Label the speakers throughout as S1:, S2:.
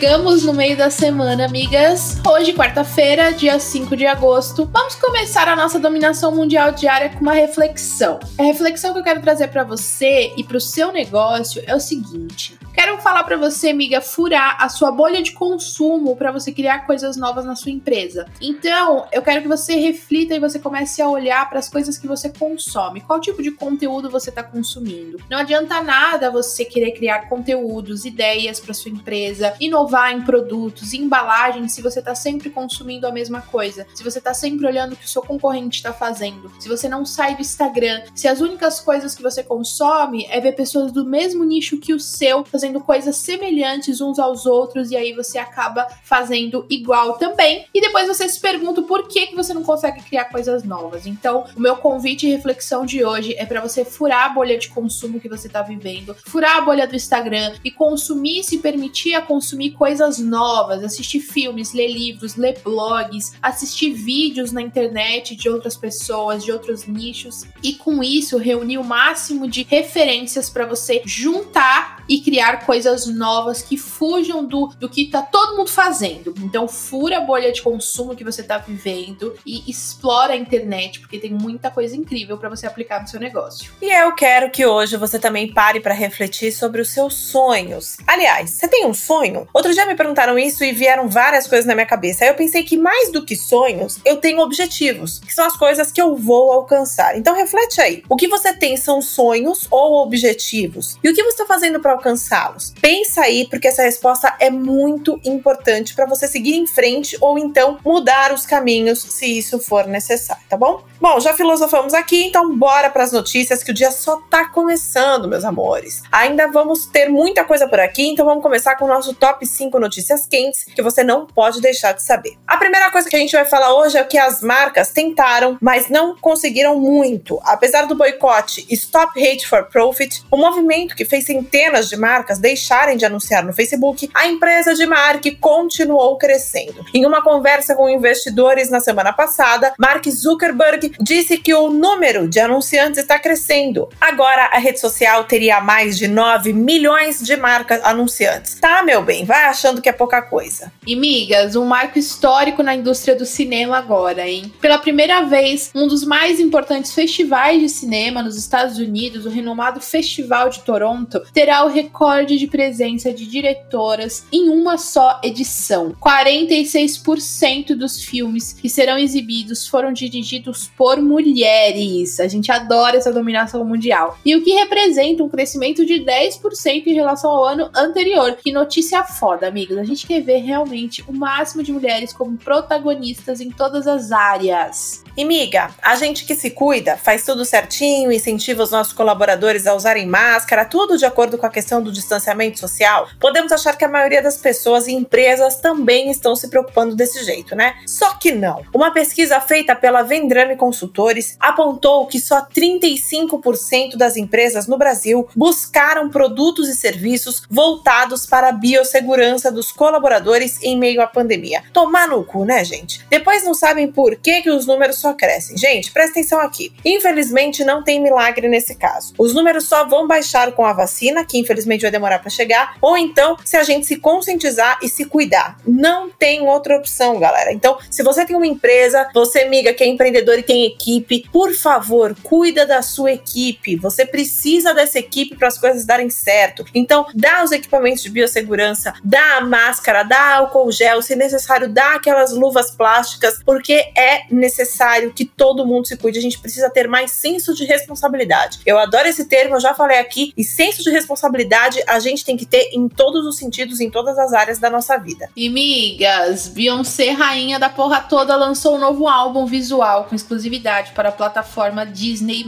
S1: Chegamos no meio da semana, amigas. Hoje, quarta-feira, dia 5 de agosto. Vamos começar a nossa dominação mundial diária com uma reflexão. A reflexão que eu quero trazer para você e para o seu negócio é o seguinte: Quero falar para você, amiga, furar a sua bolha de consumo para você criar coisas novas na sua empresa. Então, eu quero que você reflita e você comece a olhar para as coisas que você consome. Qual tipo de conteúdo você está consumindo? Não adianta nada você querer criar conteúdos, ideias para sua empresa, inovar em produtos, em embalagens, se você está sempre consumindo a mesma coisa. Se você está sempre olhando o que o seu concorrente está fazendo. Se você não sai do Instagram. Se as únicas coisas que você consome é ver pessoas do mesmo nicho que o seu fazendo coisas semelhantes uns aos outros e aí você acaba fazendo igual também. E depois você se pergunta por que, que você não consegue criar coisas novas. Então, o meu convite e reflexão de hoje é para você furar a bolha de consumo que você está vivendo, furar a bolha do Instagram e consumir, se permitir a consumir coisas novas, assistir filmes, ler livros, ler blogs, assistir vídeos na internet de outras pessoas, de outros nichos e com isso reunir o máximo de referências para você juntar e criar coisas novas que fujam do, do que tá todo mundo fazendo. Então, fura a bolha de consumo que você tá vivendo e explora a internet, porque tem muita coisa incrível para você aplicar no seu negócio.
S2: E eu quero que hoje você também pare para refletir sobre os seus sonhos. Aliás, você tem um sonho? Outro dia me perguntaram isso e vieram várias coisas na minha cabeça. Aí eu pensei que mais do que sonhos, eu tenho objetivos, que são as coisas que eu vou alcançar. Então reflete aí. O que você tem são sonhos ou objetivos? E o que você está fazendo para alcançá-los? Los Pensa aí, porque essa resposta é muito importante para você seguir em frente ou então mudar os caminhos se isso for necessário, tá bom? Bom, já filosofamos aqui, então bora para as notícias que o dia só tá começando, meus amores. Ainda vamos ter muita coisa por aqui, então vamos começar com o nosso top 5 notícias quentes que você não pode deixar de saber. A primeira coisa que a gente vai falar hoje é que as marcas tentaram, mas não conseguiram muito. Apesar do boicote Stop Hate for Profit, o movimento que fez centenas de marcas deixarem de anunciar no Facebook, a empresa de Mark continuou crescendo. Em uma conversa com investidores na semana passada, Mark Zuckerberg disse que o número de anunciantes está crescendo. Agora a rede social teria mais de 9 milhões de marcas anunciantes. Tá, meu bem, vai achando que é pouca coisa.
S1: E migas, um marco histórico na indústria do cinema agora, hein? Pela primeira vez, um dos mais importantes festivais de cinema nos Estados Unidos, o renomado Festival de Toronto, terá o recorde de presença de diretoras em uma só edição. 46% dos filmes que serão exibidos foram dirigidos por mulheres. A gente adora essa dominação mundial. E o que representa um crescimento de 10% em relação ao ano anterior. Que notícia foda, amigos. A gente quer ver realmente o máximo de mulheres como protagonistas em todas as áreas.
S2: E miga, a gente que se cuida, faz tudo certinho, incentiva os nossos colaboradores a usarem máscara, tudo de acordo com a questão do distanciamento social, podemos achar que a maioria das pessoas e empresas também estão se preocupando desse jeito, né? Só que não. Uma pesquisa feita pela Vendrame Consultores apontou que só 35% das empresas no Brasil buscaram produtos e serviços voltados para a biossegurança dos colaboradores em meio à pandemia. Tomar no cu, né, gente? Depois não sabem por que, que os números só crescem. Gente, presta atenção aqui. Infelizmente, não tem milagre nesse caso. Os números só vão baixar com a vacina, que infelizmente vai demorar para chegar, ou então se a gente se conscientizar e se cuidar. Não tem outra opção, galera. Então, se você tem uma empresa, você, amiga, que é empreendedor e tem equipe, por favor, cuida da sua equipe. Você precisa dessa equipe para as coisas darem certo. Então, dá os equipamentos de biossegurança, dá a máscara, dá álcool gel, se necessário, dá aquelas luvas plásticas, porque é necessário necessário que todo mundo se cuide. A gente precisa ter mais senso de responsabilidade. Eu adoro esse termo, eu já falei aqui, e senso de responsabilidade a gente tem que ter em todos os sentidos, em todas as áreas da nossa vida.
S1: E migas, Beyoncé, rainha da porra toda, lançou um novo álbum visual com exclusividade para a plataforma Disney+.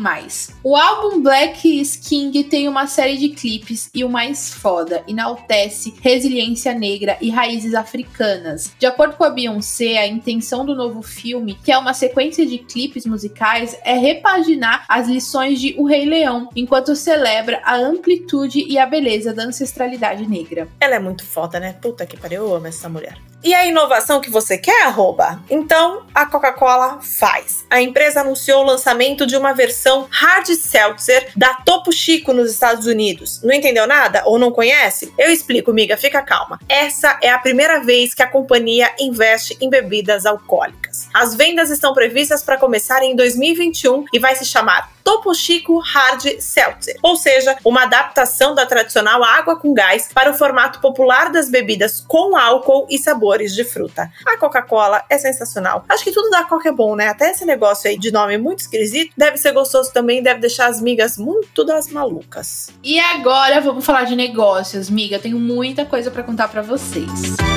S1: O álbum Black King tem uma série de clipes e o mais foda, enaltece resiliência negra e raízes africanas. De acordo com a Beyoncé, a intenção do novo filme, que é uma sequência de clipes musicais, é repaginar as lições de O Rei Leão, enquanto celebra a amplitude e a beleza da ancestralidade negra.
S2: Ela é muito foda, né? Puta que pariu, eu amo essa mulher. E a inovação que você quer, arroba? Então, a Coca-Cola faz. A empresa anunciou o lançamento de uma versão hard seltzer da Topo Chico nos Estados Unidos. Não entendeu nada ou não conhece? Eu explico, miga, fica calma. Essa é a primeira vez que a companhia investe em bebidas alcoólicas. As vendas estão previstas para começar em 2021 e vai se chamar Topo Chico Hard Seltzer, ou seja, uma adaptação da tradicional água com gás para o formato popular das bebidas com álcool e sabores de fruta. A Coca-Cola é sensacional. Acho que tudo da Coca é bom, né? Até esse negócio aí de nome muito esquisito deve ser gostoso também, deve deixar as migas muito das malucas.
S1: E agora vamos falar de negócios, miga. Tenho muita coisa para contar para vocês.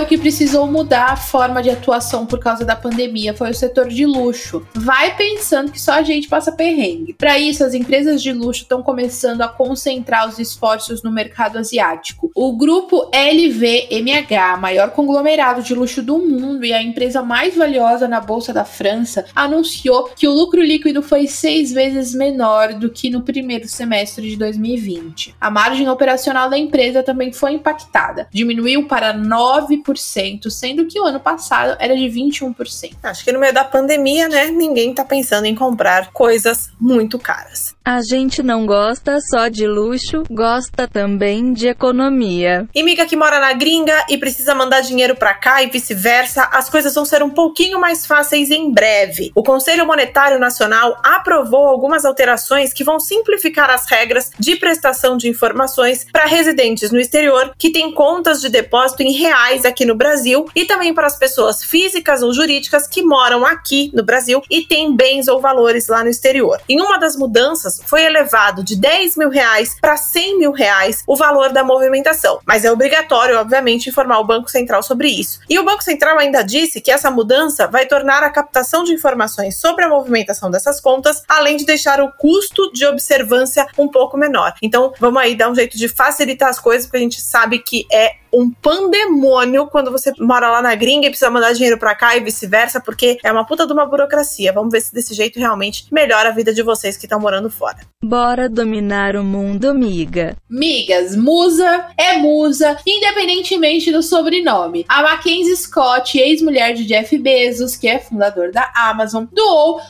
S1: Setor que precisou mudar a forma de atuação por causa da pandemia foi o setor de luxo. Vai pensando que só a gente passa perrengue. Para isso, as empresas de luxo estão começando a concentrar os esforços no mercado asiático. O grupo LVMH, maior conglomerado de luxo do mundo e a empresa mais valiosa na bolsa da França, anunciou que o lucro líquido foi seis vezes menor do que no primeiro semestre de 2020. A margem operacional da empresa também foi impactada, diminuiu para 9 9%, sendo que o ano passado era de 21%.
S2: Acho que no meio da pandemia, né, ninguém tá pensando em comprar coisas muito caras.
S3: A gente não gosta só de luxo, gosta também de economia.
S2: E miga que mora na gringa e precisa mandar dinheiro para cá e vice-versa, as coisas vão ser um pouquinho mais fáceis em breve. O Conselho Monetário Nacional aprovou algumas alterações que vão simplificar as regras de prestação de informações para residentes no exterior que têm contas de depósito em reais aqui no Brasil e também para as pessoas físicas ou jurídicas que moram aqui no Brasil e têm bens ou valores lá no exterior. Em uma das mudanças foi elevado de 10 mil reais para 100 mil reais o valor da movimentação, mas é obrigatório, obviamente, informar o Banco Central sobre isso. E o Banco Central ainda disse que essa mudança vai tornar a captação de informações sobre a movimentação dessas contas, além de deixar o custo de observância um pouco menor. Então, vamos aí dar um jeito de facilitar as coisas, porque a gente sabe que é um pandemônio quando você mora lá na gringa e precisa mandar dinheiro para cá e vice-versa, porque é uma puta de uma burocracia. Vamos ver se desse jeito realmente melhora a vida de vocês que estão morando fora.
S3: Bora dominar o mundo, miga.
S1: Migas, musa é musa, independentemente do sobrenome. A Mackenzie Scott, ex-mulher de Jeff Bezos, que é fundador da Amazon, doou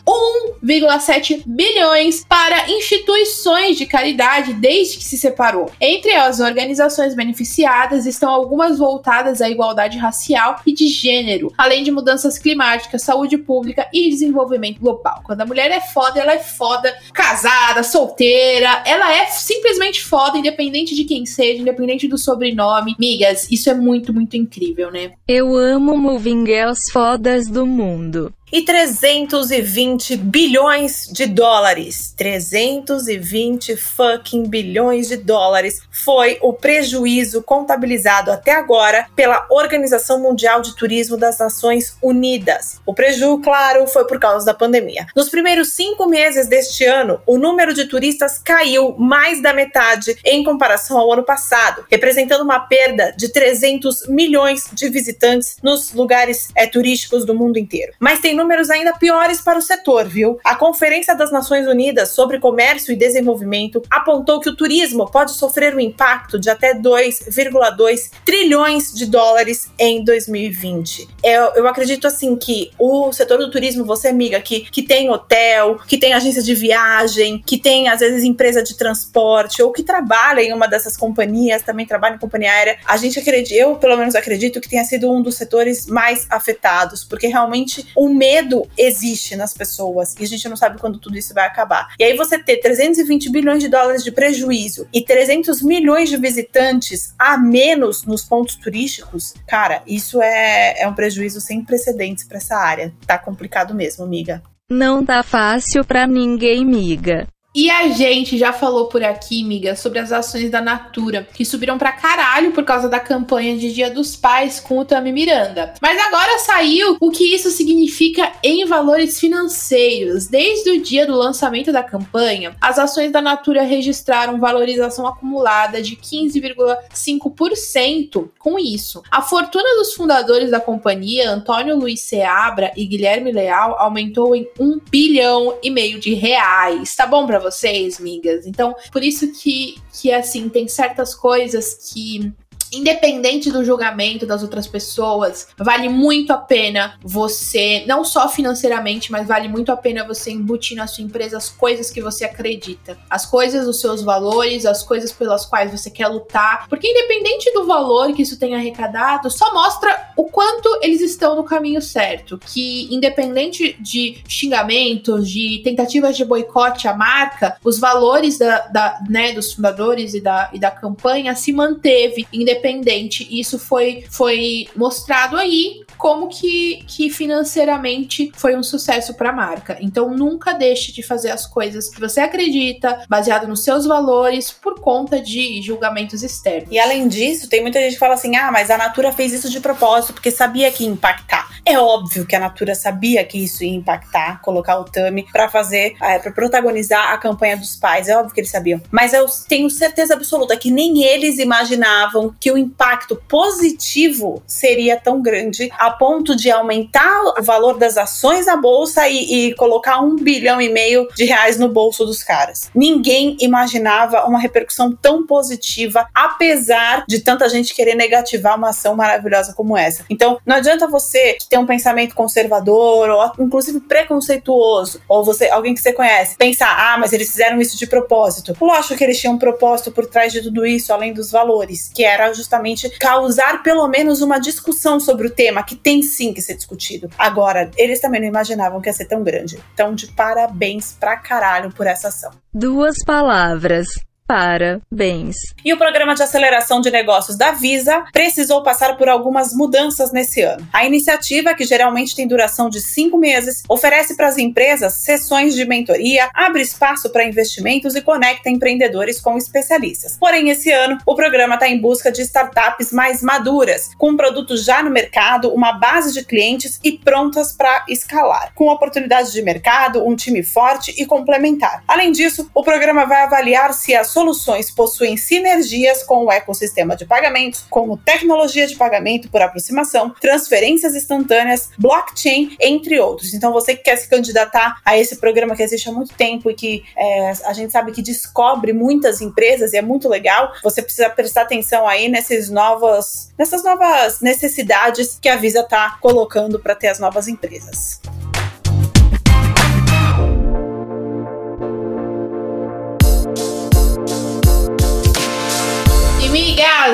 S1: 1,7 bilhões para instituições de caridade desde que se separou. Entre as organizações beneficiadas estão algumas voltadas à igualdade racial e de gênero, além de mudanças climáticas, saúde pública e desenvolvimento global. Quando a mulher é foda, ela é foda, casada, solteira, ela é simplesmente foda, independente de quem seja, independente do sobrenome. Migas, isso é muito, muito incrível, né?
S3: Eu amo Moving Girls fodas do mundo
S2: e 320 bilhões de dólares. 320 fucking bilhões de dólares foi o prejuízo contabilizado até agora pela Organização Mundial de Turismo das Nações Unidas. O prejuízo, claro, foi por causa da pandemia. Nos primeiros cinco meses deste ano, o número de turistas caiu mais da metade em comparação ao ano passado, representando uma perda de 300 milhões de visitantes nos lugares é, turísticos do mundo inteiro. Mas tem números ainda piores para o setor, viu? A Conferência das Nações Unidas sobre Comércio e Desenvolvimento apontou que o turismo pode sofrer um impacto de até 2,2 trilhões de dólares em 2020. Eu, eu acredito assim que o setor do turismo, você amiga que, que tem hotel, que tem agência de viagem, que tem às vezes empresa de transporte ou que trabalha em uma dessas companhias, também trabalha em companhia aérea, a gente acredita, eu pelo menos acredito que tenha sido um dos setores mais afetados, porque realmente o medo medo existe nas pessoas e a gente não sabe quando tudo isso vai acabar. E aí você ter 320 bilhões de dólares de prejuízo e 300 milhões de visitantes a menos nos pontos turísticos, cara, isso é, é um prejuízo sem precedentes para essa área. Tá complicado mesmo, amiga.
S3: Não tá fácil pra ninguém, miga.
S1: E a gente já falou por aqui, miga, sobre as ações da Natura, que subiram pra caralho por causa da campanha de Dia dos Pais com o Tami Miranda. Mas agora saiu o que isso significa em valores financeiros. Desde o dia do lançamento da campanha, as ações da Natura registraram valorização acumulada de 15,5% com isso. A fortuna dos fundadores da companhia, Antônio Luiz Seabra e Guilherme Leal, aumentou em 1 bilhão e meio de reais. Tá bom pra vocês, migas. Então, por isso que, que assim, tem certas coisas que independente do julgamento das outras pessoas, vale muito a pena você, não só financeiramente, mas vale muito a pena você embutir na sua empresa as coisas que você acredita, as coisas, os seus valores, as coisas pelas quais você quer lutar, porque independente do valor que isso tenha arrecadado, só mostra o quanto eles estão no caminho certo, que independente de xingamentos, de tentativas de boicote à marca, os valores da, da né, dos fundadores e da, e da campanha se manteve, independente independente. Isso foi, foi mostrado aí como que, que financeiramente foi um sucesso para a marca. Então nunca deixe de fazer as coisas que você acredita, baseado nos seus valores, por conta de julgamentos externos.
S2: E além disso, tem muita gente que fala assim: ah, mas a Natura fez isso de propósito porque sabia que ia impactar. É óbvio que a Natura sabia que isso ia impactar, colocar o Tami para fazer, é, para protagonizar a campanha dos pais. É óbvio que eles sabiam. Mas eu tenho certeza absoluta que nem eles imaginavam que o impacto positivo seria tão grande a ponto de aumentar o valor das ações na bolsa e, e colocar um bilhão e meio de reais no bolso dos caras. Ninguém imaginava uma repercussão tão positiva, apesar de tanta gente querer negativar uma ação maravilhosa como essa. Então, não adianta você ter um pensamento conservador ou inclusive preconceituoso, ou você, alguém que você conhece, pensar, ah, mas eles fizeram isso de propósito. Lógico que eles tinham um propósito por trás de tudo isso, além dos valores, que era justamente causar pelo menos uma discussão sobre o tema, que tem sim que ser discutido. Agora, eles também não imaginavam que ia ser tão grande. Então, de parabéns pra caralho por essa ação.
S3: Duas palavras Parabéns.
S2: E o programa de aceleração de negócios da Visa precisou passar por algumas mudanças nesse ano. A iniciativa, que geralmente tem duração de cinco meses, oferece para as empresas sessões de mentoria, abre espaço para investimentos e conecta empreendedores com especialistas. Porém, esse ano, o programa está em busca de startups mais maduras, com produtos já no mercado, uma base de clientes e prontas para escalar, com oportunidades de mercado, um time forte e complementar. Além disso, o programa vai avaliar se as soluções possuem sinergias com o ecossistema de pagamentos, como tecnologia de pagamento por aproximação, transferências instantâneas, blockchain, entre outros. Então, você que quer se candidatar a esse programa que existe há muito tempo e que é, a gente sabe que descobre muitas empresas e é muito legal, você precisa prestar atenção aí nesses novos, nessas novas necessidades que a Visa está colocando para ter as novas empresas.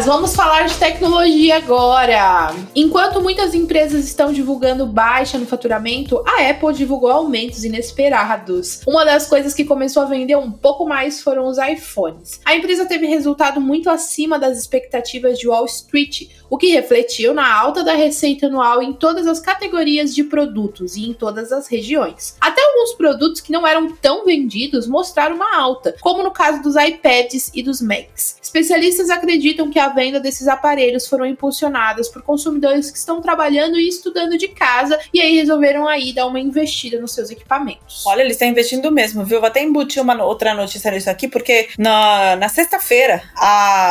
S1: Vamos falar de tecnologia agora. Enquanto muitas empresas estão divulgando baixa no faturamento, a Apple divulgou aumentos inesperados. Uma das coisas que começou a vender um pouco mais foram os iPhones. A empresa teve resultado muito acima das expectativas de Wall Street, o que refletiu na alta da receita anual em todas as categorias de produtos e em todas as regiões. Até alguns produtos que não eram tão vendidos mostraram uma alta, como no caso dos iPads e dos Macs. Especialistas acreditam que a venda desses aparelhos foram impulsionadas por consumidores que estão trabalhando e estudando de casa e aí resolveram aí dar uma investida nos seus equipamentos.
S2: Olha, eles estão investindo mesmo, viu? Vou até embutir uma outra notícia nisso aqui, porque na, na sexta-feira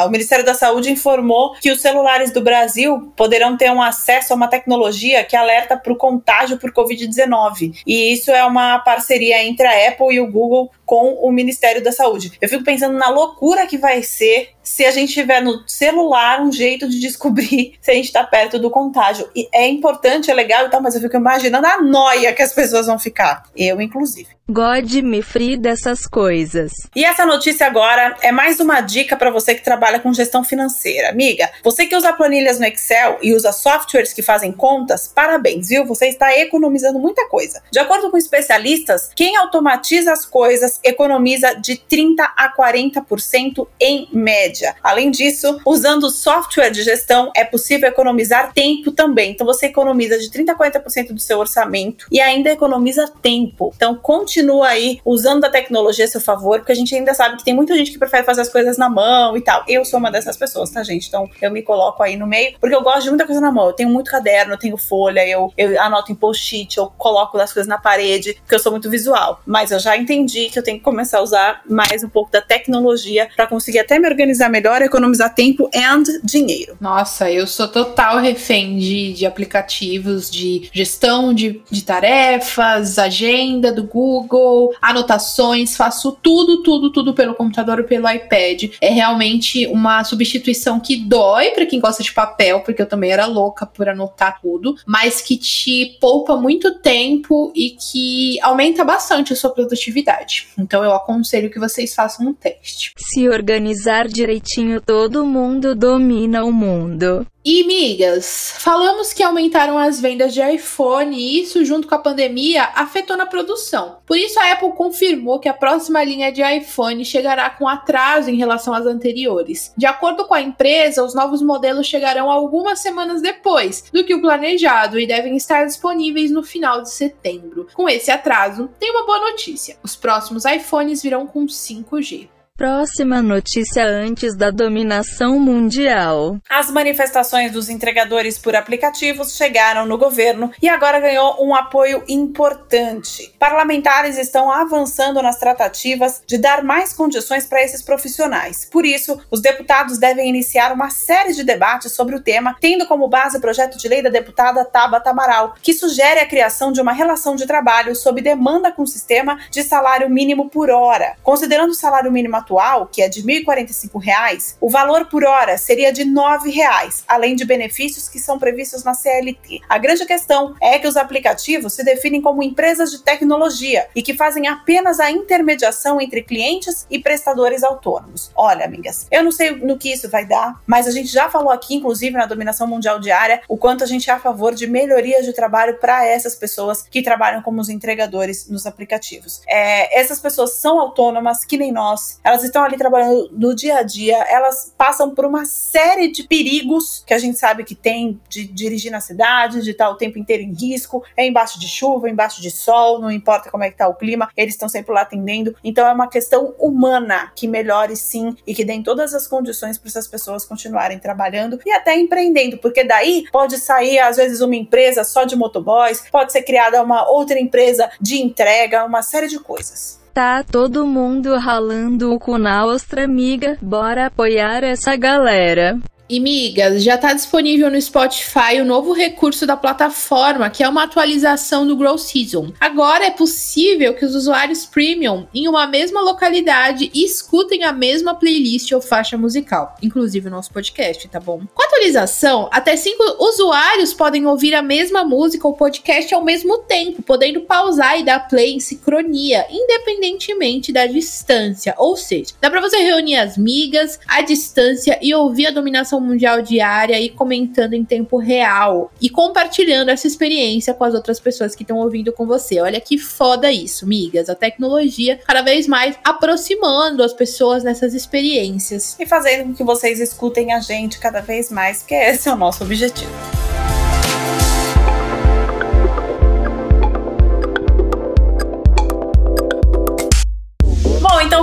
S2: o Ministério da Saúde informou que os celulares do Brasil poderão ter um acesso a uma tecnologia que alerta para o contágio por Covid-19. E isso é uma parceria entre a Apple e o Google com o Ministério da Saúde. Eu fico pensando na loucura que vai ser se a gente tiver no celular um jeito de descobrir se a gente está perto do contágio. E é importante, é legal e tal, mas eu fico imaginando a noia que as pessoas vão ficar. Eu, inclusive.
S3: God me free dessas coisas.
S2: E essa notícia agora é mais uma dica para você que trabalha com gestão financeira. Amiga, você que usa planilhas no Excel e usa softwares que fazem contas, parabéns, viu? Você está economizando muita coisa. De acordo com especialistas, quem automatiza as coisas economiza de 30 a 40% em média. Além disso, usando software de gestão é possível economizar tempo também. Então você economiza de 30 a 40% do seu orçamento e ainda economiza tempo. Então continua aí usando a tecnologia a seu favor, porque a gente ainda sabe que tem muita gente que prefere fazer as coisas na mão e tal. Eu sou uma dessas pessoas, tá, gente? Então eu me coloco aí no meio, porque eu gosto de muita coisa na mão. Eu tenho muito caderno, eu tenho folha, eu, eu anoto em post-it, eu coloco as coisas na parede, porque eu sou muito visual. Mas eu já entendi que eu tenho que começar a usar mais um pouco da tecnologia para conseguir até me organizar melhor, economizar tempo e dinheiro.
S1: Nossa, eu sou total refém de, de aplicativos de gestão de, de tarefas, agenda do Google anotações, faço tudo, tudo, tudo pelo computador ou pelo iPad. É realmente uma substituição que dói para quem gosta de papel, porque eu também era louca por anotar tudo, mas que te poupa muito tempo e que aumenta bastante a sua produtividade. Então eu aconselho que vocês façam um teste.
S3: Se organizar direitinho, todo mundo domina o mundo.
S1: E, migas, falamos que aumentaram as vendas de iPhone e isso, junto com a pandemia, afetou na produção. Por isso, a Apple confirmou que a próxima linha de iPhone chegará com atraso em relação às anteriores. De acordo com a empresa, os novos modelos chegarão algumas semanas depois do que o planejado e devem estar disponíveis no final de setembro. Com esse atraso, tem uma boa notícia: os próximos iPhones virão com 5G.
S3: Próxima notícia antes da dominação mundial.
S2: As manifestações dos entregadores por aplicativos chegaram no governo e agora ganhou um apoio importante. Parlamentares estão avançando nas tratativas de dar mais condições para esses profissionais. Por isso, os deputados devem iniciar uma série de debates sobre o tema, tendo como base o projeto de lei da deputada Tabata Amaral, que sugere a criação de uma relação de trabalho sob demanda com o sistema de salário mínimo por hora. Considerando o salário mínimo atual, que é de R$ 1.045, o valor por hora seria de R$ 9,00, além de benefícios que são previstos na CLT. A grande questão é que os aplicativos se definem como empresas de tecnologia e que fazem apenas a intermediação entre clientes e prestadores autônomos. Olha, amigas, eu não sei no que isso vai dar, mas a gente já falou aqui, inclusive na dominação mundial diária, o quanto a gente é a favor de melhorias de trabalho para essas pessoas que trabalham como os entregadores nos aplicativos. É, essas pessoas são autônomas, que nem nós, elas elas estão ali trabalhando no dia a dia, elas passam por uma série de perigos que a gente sabe que tem de dirigir na cidade, de estar o tempo inteiro em risco, é embaixo de chuva, embaixo de sol, não importa como é que tá o clima, eles estão sempre lá atendendo. Então é uma questão humana que melhore sim e que dê todas as condições para essas pessoas continuarem trabalhando e até empreendendo, porque daí pode sair às vezes uma empresa só de motoboys, pode ser criada uma outra empresa de entrega, uma série de coisas.
S3: Tá todo mundo ralando o cu na ostra, amiga. Bora apoiar essa galera.
S1: E migas, já está disponível no Spotify o novo recurso da plataforma, que é uma atualização do Grow Season. Agora é possível que os usuários premium em uma mesma localidade escutem a mesma playlist ou faixa musical, inclusive o nosso podcast, tá bom? Com a atualização, até cinco usuários podem ouvir a mesma música ou podcast ao mesmo tempo, podendo pausar e dar play em sincronia, independentemente da distância. Ou seja, dá para você reunir as migas à distância e ouvir a dominação mundial diária e comentando em tempo real e compartilhando essa experiência com as outras pessoas que estão ouvindo com você. Olha que foda isso, migas. A tecnologia cada vez mais aproximando as pessoas nessas experiências.
S2: E fazendo com que vocês escutem a gente cada vez mais, que esse é o nosso objetivo.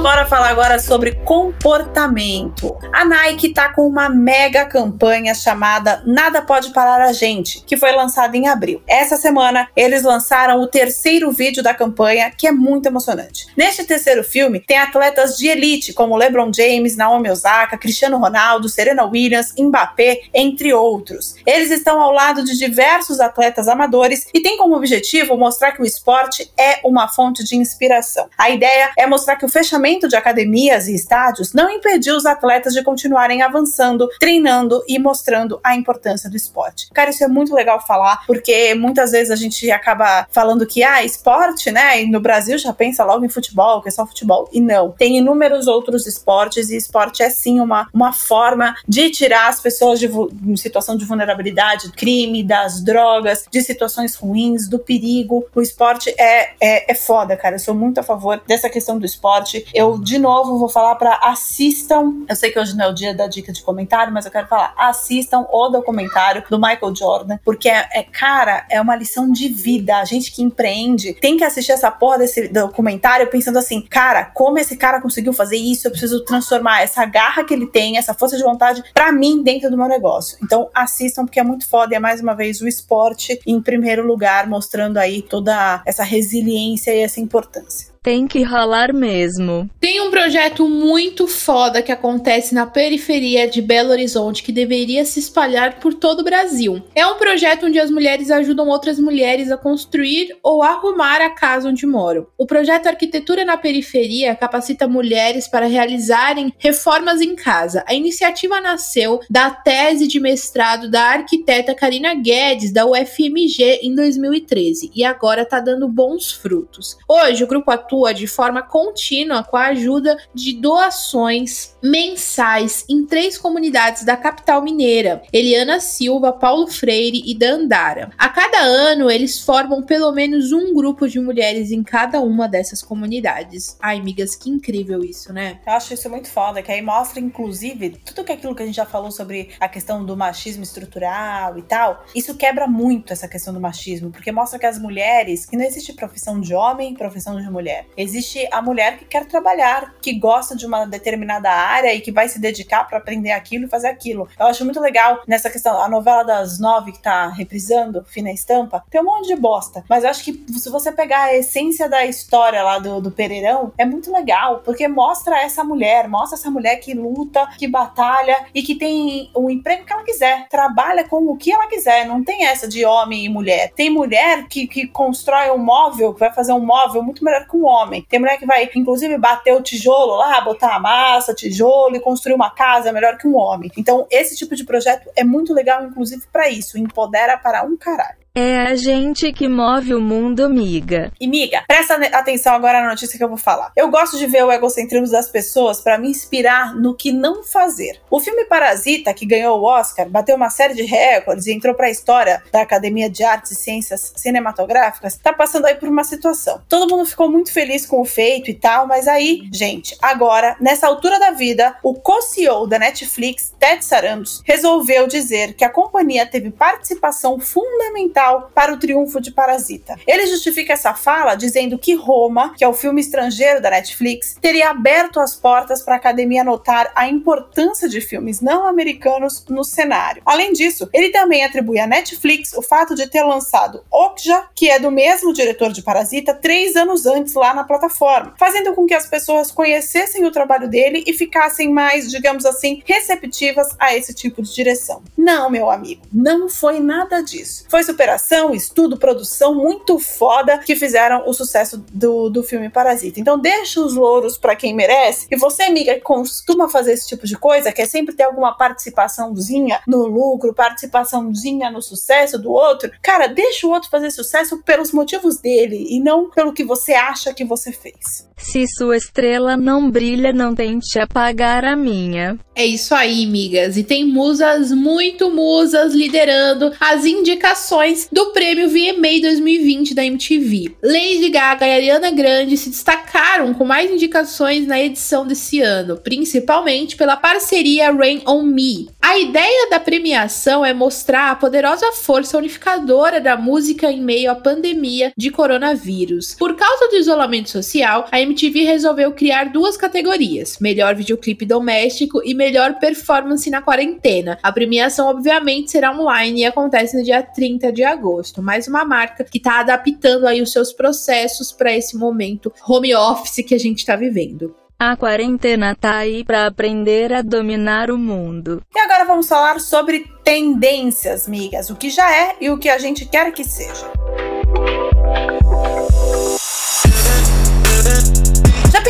S2: Bora falar agora sobre comportamento. A Nike tá com uma mega campanha chamada Nada Pode Parar a Gente, que foi lançada em abril. Essa semana eles lançaram o terceiro vídeo da campanha, que é muito emocionante. Neste terceiro filme, tem atletas de elite como LeBron James, Naomi Osaka, Cristiano Ronaldo, Serena Williams, Mbappé, entre outros. Eles estão ao lado de diversos atletas amadores e têm como objetivo mostrar que o esporte é uma fonte de inspiração. A ideia é mostrar que o fechamento de academias e estádios não impediu os atletas de continuarem avançando, treinando e mostrando a importância do esporte. Cara, isso é muito legal falar, porque muitas vezes a gente acaba falando que, ah, esporte, né? E no Brasil já pensa logo em futebol, que é só futebol. E não. Tem inúmeros outros esportes e esporte é sim uma, uma forma de tirar as pessoas de situação de vulnerabilidade, crime, das drogas, de situações ruins, do perigo. O esporte é, é, é foda, cara. Eu sou muito a favor dessa questão do esporte. Eu, de novo, vou falar para assistam. Eu sei que hoje não é o dia da dica de comentário, mas eu quero falar. Assistam o documentário do Michael Jordan, porque é, é cara, é uma lição de vida. A gente que empreende tem que assistir essa porra desse documentário pensando assim, cara, como esse cara conseguiu fazer isso? Eu preciso transformar essa garra que ele tem, essa força de vontade, para mim dentro do meu negócio. Então assistam porque é muito foda e é mais uma vez o esporte em primeiro lugar, mostrando aí toda essa resiliência e essa importância.
S3: Tem que ralar mesmo.
S1: Tem um projeto muito foda que acontece na periferia de Belo Horizonte que deveria se espalhar por todo o Brasil. É um projeto onde as mulheres ajudam outras mulheres a construir ou arrumar a casa onde moram. O projeto Arquitetura na Periferia capacita mulheres para realizarem reformas em casa. A iniciativa nasceu da tese de mestrado da arquiteta Karina Guedes, da UFMG, em 2013, e agora está dando bons frutos. Hoje, o grupo atua atua de forma contínua com a ajuda de doações mensais em três comunidades da capital mineira: Eliana Silva, Paulo Freire e Dandara. A cada ano, eles formam pelo menos um grupo de mulheres em cada uma dessas comunidades. Ai, amigas, que incrível isso, né?
S2: Eu acho isso muito foda, que aí mostra, inclusive, tudo que aquilo que a gente já falou sobre a questão do machismo estrutural e tal. Isso quebra muito essa questão do machismo, porque mostra que as mulheres, que não existe profissão de homem, profissão de mulher. Existe a mulher que quer trabalhar, que gosta de uma determinada área e que vai se dedicar para aprender aquilo e fazer aquilo. Eu acho muito legal nessa questão. A novela das nove que tá reprisando, Fina Estampa, tem um monte de bosta. Mas eu acho que se você pegar a essência da história lá do, do Pereirão, é muito legal, porque mostra essa mulher, mostra essa mulher que luta, que batalha e que tem o emprego que ela quiser, trabalha com o que ela quiser. Não tem essa de homem e mulher. Tem mulher que, que constrói um móvel, que vai fazer um móvel muito melhor que um homem. Tem mulher que vai, inclusive, bater o tijolo lá, botar a massa, tijolo e construir uma casa melhor que um homem. Então, esse tipo de projeto é muito legal, inclusive, para isso. Empodera para um caralho.
S3: É a gente que move o mundo, miga.
S2: E miga, presta atenção agora na notícia que eu vou falar. Eu gosto de ver o egocentrismo das pessoas para me inspirar no que não fazer. O filme Parasita, que ganhou o Oscar, bateu uma série de recordes e entrou para a história da Academia de Artes e Ciências Cinematográficas, tá passando aí por uma situação. Todo mundo ficou muito feliz com o feito e tal, mas aí, gente, agora, nessa altura da vida, o co-CEO da Netflix, Ted Sarandos, resolveu dizer que a companhia teve participação fundamental fundamental para o triunfo de Parasita. Ele justifica essa fala dizendo que Roma, que é o filme estrangeiro da Netflix, teria aberto as portas para a academia notar a importância de filmes não americanos no cenário. Além disso, ele também atribui à Netflix o fato de ter lançado Okja, que é do mesmo diretor de Parasita, três anos antes lá na plataforma, fazendo com que as pessoas conhecessem o trabalho dele e ficassem mais, digamos assim, receptivas a esse tipo de direção. Não, meu amigo, não foi nada disso. Foi super estudo, produção muito foda que fizeram o sucesso do, do filme Parasita. Então deixa os louros para quem merece. E você, amiga, que costuma fazer esse tipo de coisa, quer sempre ter alguma participaçãozinha no lucro, participaçãozinha no sucesso do outro, cara, deixa o outro fazer sucesso pelos motivos dele e não pelo que você acha que você fez.
S3: Se sua estrela não brilha, não tente apagar a minha.
S1: É isso aí, migas. E tem musas, muito musas, liderando as indicações do prêmio VMA 2020 da MTV. Lady Gaga e Ariana Grande se destacaram com mais indicações na edição desse ano, principalmente pela parceria Rain on Me. A ideia da premiação é mostrar a poderosa força unificadora da música em meio à pandemia de coronavírus. Por causa do isolamento social, a MTV resolveu criar duas categorias: melhor videoclipe doméstico e melhor performance na quarentena. A premiação, obviamente, será online e acontece no dia 30 de agosto. Mais uma marca que está adaptando aí os seus processos para esse momento home office que a gente está vivendo.
S3: A quarentena tá aí para aprender a dominar o mundo.
S2: E agora vamos falar sobre tendências, migas, o que já é e o que a gente quer que seja.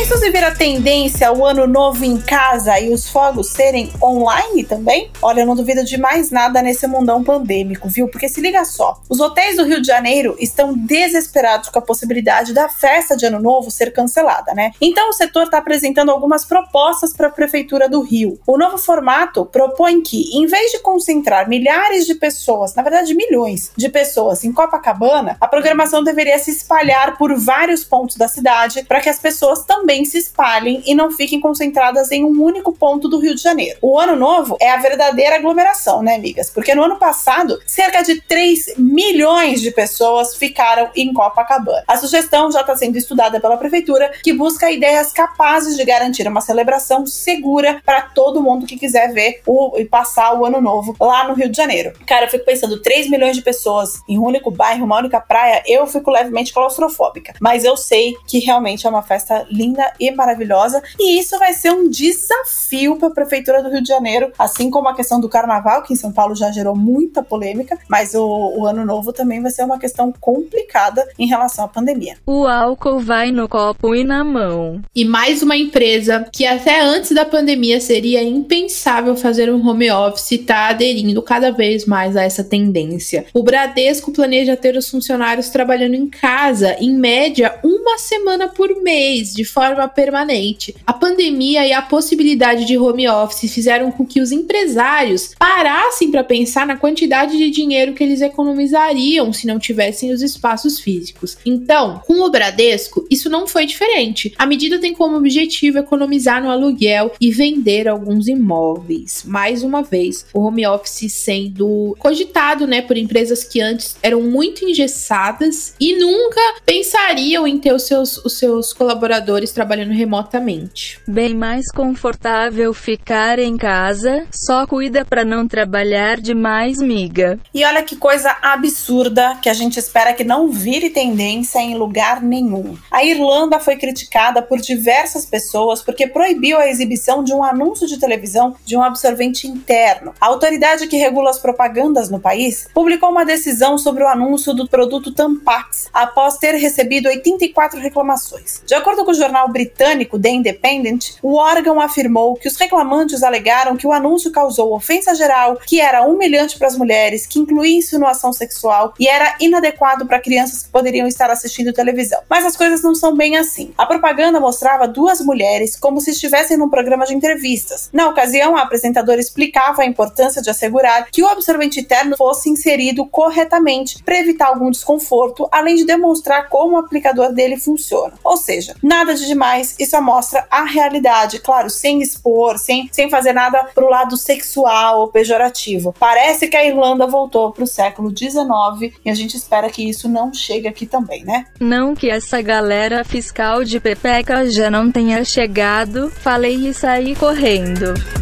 S2: Pensou se a tendência o ano novo em casa e os fogos serem online também? Olha, eu não duvido de mais nada nesse mundão pandêmico, viu? Porque se liga só, os hotéis do Rio de Janeiro estão desesperados com a possibilidade da festa de ano novo ser cancelada, né? Então o setor está apresentando algumas propostas para a prefeitura do Rio. O novo formato propõe que, em vez de concentrar milhares de pessoas, na verdade milhões de pessoas em Copacabana, a programação deveria se espalhar por vários pontos da cidade para que as pessoas também também se espalhem e não fiquem concentradas em um único ponto do Rio de Janeiro. O ano novo é a verdadeira aglomeração, né, amigas? Porque no ano passado, cerca de 3 milhões de pessoas ficaram em Copacabana. A sugestão já está sendo estudada pela prefeitura, que busca ideias capazes de garantir uma celebração segura para todo mundo que quiser ver o, e passar o ano novo lá no Rio de Janeiro. Cara, eu fico pensando, 3 milhões de pessoas em um único bairro, uma única praia, eu fico levemente claustrofóbica. Mas eu sei que realmente é uma festa linda linda e maravilhosa. E isso vai ser um desafio para a Prefeitura do Rio de Janeiro, assim como a questão do carnaval, que em São Paulo já gerou muita polêmica, mas o, o ano novo também vai ser uma questão complicada em relação à pandemia.
S3: O álcool vai no copo e na mão.
S1: E mais uma empresa que até antes da pandemia seria impensável fazer um home office está aderindo cada vez mais a essa tendência. O Bradesco planeja ter os funcionários trabalhando em casa, em média, uma semana por mês, de forma forma permanente. A pandemia e a possibilidade de home office fizeram com que os empresários parassem para pensar na quantidade de dinheiro que eles economizariam se não tivessem os espaços físicos. Então, com o Bradesco, isso não foi diferente. A medida tem como objetivo economizar no aluguel e vender alguns imóveis. Mais uma vez, o home office sendo cogitado, né, por empresas que antes eram muito engessadas e nunca pensariam em ter os seus, os seus colaboradores trabalhando remotamente.
S3: Bem mais confortável ficar em casa, só cuida para não trabalhar demais, miga.
S2: E olha que coisa absurda que a gente espera que não vire tendência em lugar nenhum. A Irlanda foi criticada por diversas pessoas porque proibiu a exibição de um anúncio de televisão de um absorvente interno. A autoridade que regula as propagandas no país publicou uma decisão sobre o anúncio do produto Tampax após ter recebido 84 reclamações. De acordo com o jornal jornal britânico The Independent, o órgão afirmou que os reclamantes alegaram que o anúncio causou ofensa geral, que era humilhante para as mulheres, que incluía insinuação sexual e era inadequado para crianças que poderiam estar assistindo televisão. Mas as coisas não são bem assim. A propaganda mostrava duas mulheres como se estivessem num programa de entrevistas. Na ocasião, a apresentadora explicava a importância de assegurar que o absorvente interno fosse inserido corretamente para evitar algum desconforto, além de demonstrar como o aplicador dele funciona. Ou seja, nada de demais, isso mostra a realidade, claro, sem expor, sem, sem fazer nada pro lado sexual ou pejorativo. Parece que a Irlanda voltou pro século XIX e a gente espera que isso não chegue aqui também, né?
S3: Não que essa galera fiscal de Pepeca já não tenha chegado, falei e saí correndo.